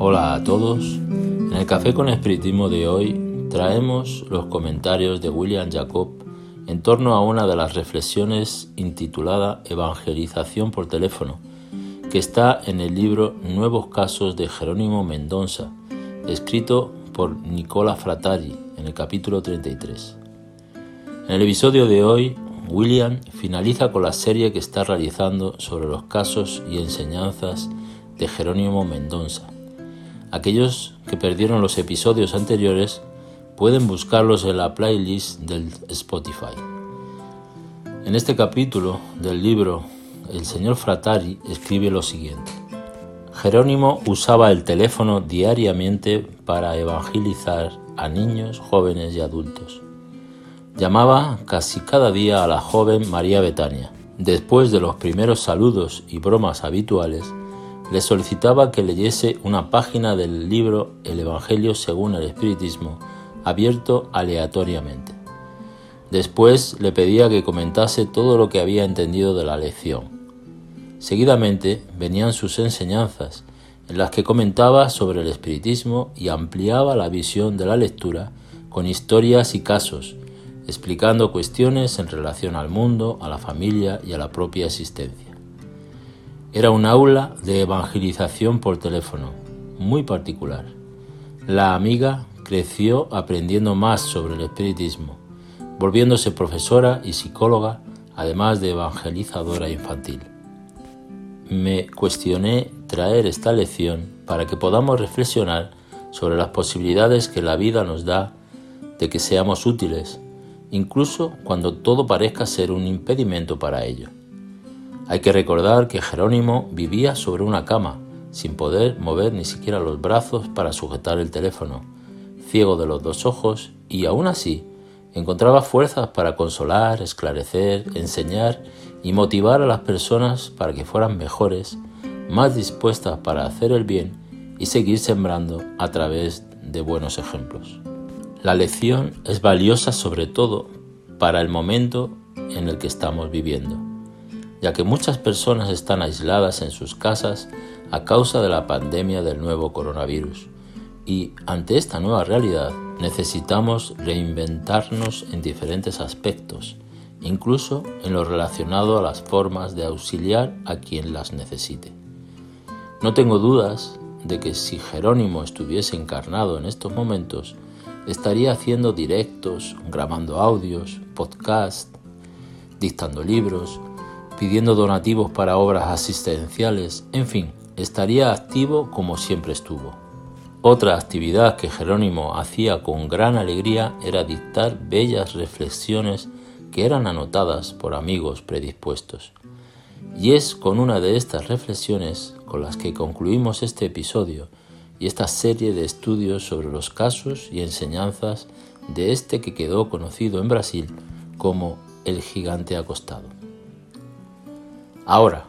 Hola a todos. En el Café con Espiritismo de hoy traemos los comentarios de William Jacob en torno a una de las reflexiones intitulada Evangelización por teléfono, que está en el libro Nuevos Casos de Jerónimo Mendonza, escrito por Nicola Fratari en el capítulo 33. En el episodio de hoy, William finaliza con la serie que está realizando sobre los casos y enseñanzas de Jerónimo Mendonza. Aquellos que perdieron los episodios anteriores pueden buscarlos en la playlist del Spotify. En este capítulo del libro, el señor Fratari escribe lo siguiente. Jerónimo usaba el teléfono diariamente para evangelizar a niños, jóvenes y adultos. Llamaba casi cada día a la joven María Betania. Después de los primeros saludos y bromas habituales, le solicitaba que leyese una página del libro El Evangelio según el Espiritismo, abierto aleatoriamente. Después le pedía que comentase todo lo que había entendido de la lección. Seguidamente venían sus enseñanzas, en las que comentaba sobre el espiritismo y ampliaba la visión de la lectura con historias y casos, explicando cuestiones en relación al mundo, a la familia y a la propia existencia. Era un aula de evangelización por teléfono, muy particular. La amiga creció aprendiendo más sobre el espiritismo, volviéndose profesora y psicóloga, además de evangelizadora infantil. Me cuestioné traer esta lección para que podamos reflexionar sobre las posibilidades que la vida nos da de que seamos útiles incluso cuando todo parezca ser un impedimento para ello. Hay que recordar que Jerónimo vivía sobre una cama, sin poder mover ni siquiera los brazos para sujetar el teléfono, ciego de los dos ojos, y aún así encontraba fuerzas para consolar, esclarecer, enseñar y motivar a las personas para que fueran mejores, más dispuestas para hacer el bien y seguir sembrando a través de buenos ejemplos. La lección es valiosa sobre todo para el momento en el que estamos viviendo, ya que muchas personas están aisladas en sus casas a causa de la pandemia del nuevo coronavirus y ante esta nueva realidad necesitamos reinventarnos en diferentes aspectos, incluso en lo relacionado a las formas de auxiliar a quien las necesite. No tengo dudas de que si Jerónimo estuviese encarnado en estos momentos, estaría haciendo directos, grabando audios, podcasts, dictando libros, pidiendo donativos para obras asistenciales, en fin, estaría activo como siempre estuvo. Otra actividad que Jerónimo hacía con gran alegría era dictar bellas reflexiones que eran anotadas por amigos predispuestos. Y es con una de estas reflexiones con las que concluimos este episodio y esta serie de estudios sobre los casos y enseñanzas de este que quedó conocido en Brasil como el gigante acostado. Ahora,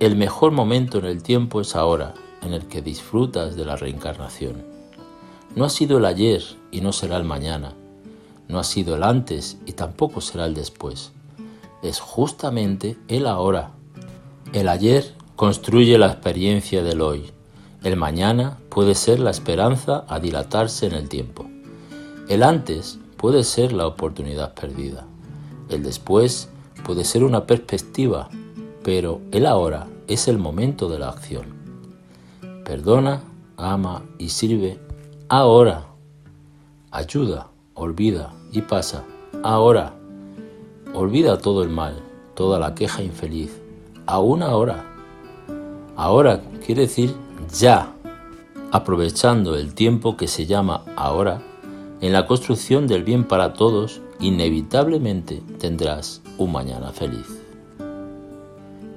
el mejor momento en el tiempo es ahora, en el que disfrutas de la reencarnación. No ha sido el ayer y no será el mañana. No ha sido el antes y tampoco será el después. Es justamente el ahora. El ayer construye la experiencia del hoy el mañana puede ser la esperanza a dilatarse en el tiempo. El antes puede ser la oportunidad perdida. El después puede ser una perspectiva, pero el ahora es el momento de la acción. Perdona, ama y sirve ahora. Ayuda, olvida y pasa ahora. Olvida todo el mal, toda la queja infeliz, aún ahora. Ahora quiere decir ya, aprovechando el tiempo que se llama ahora, en la construcción del bien para todos, inevitablemente tendrás un mañana feliz.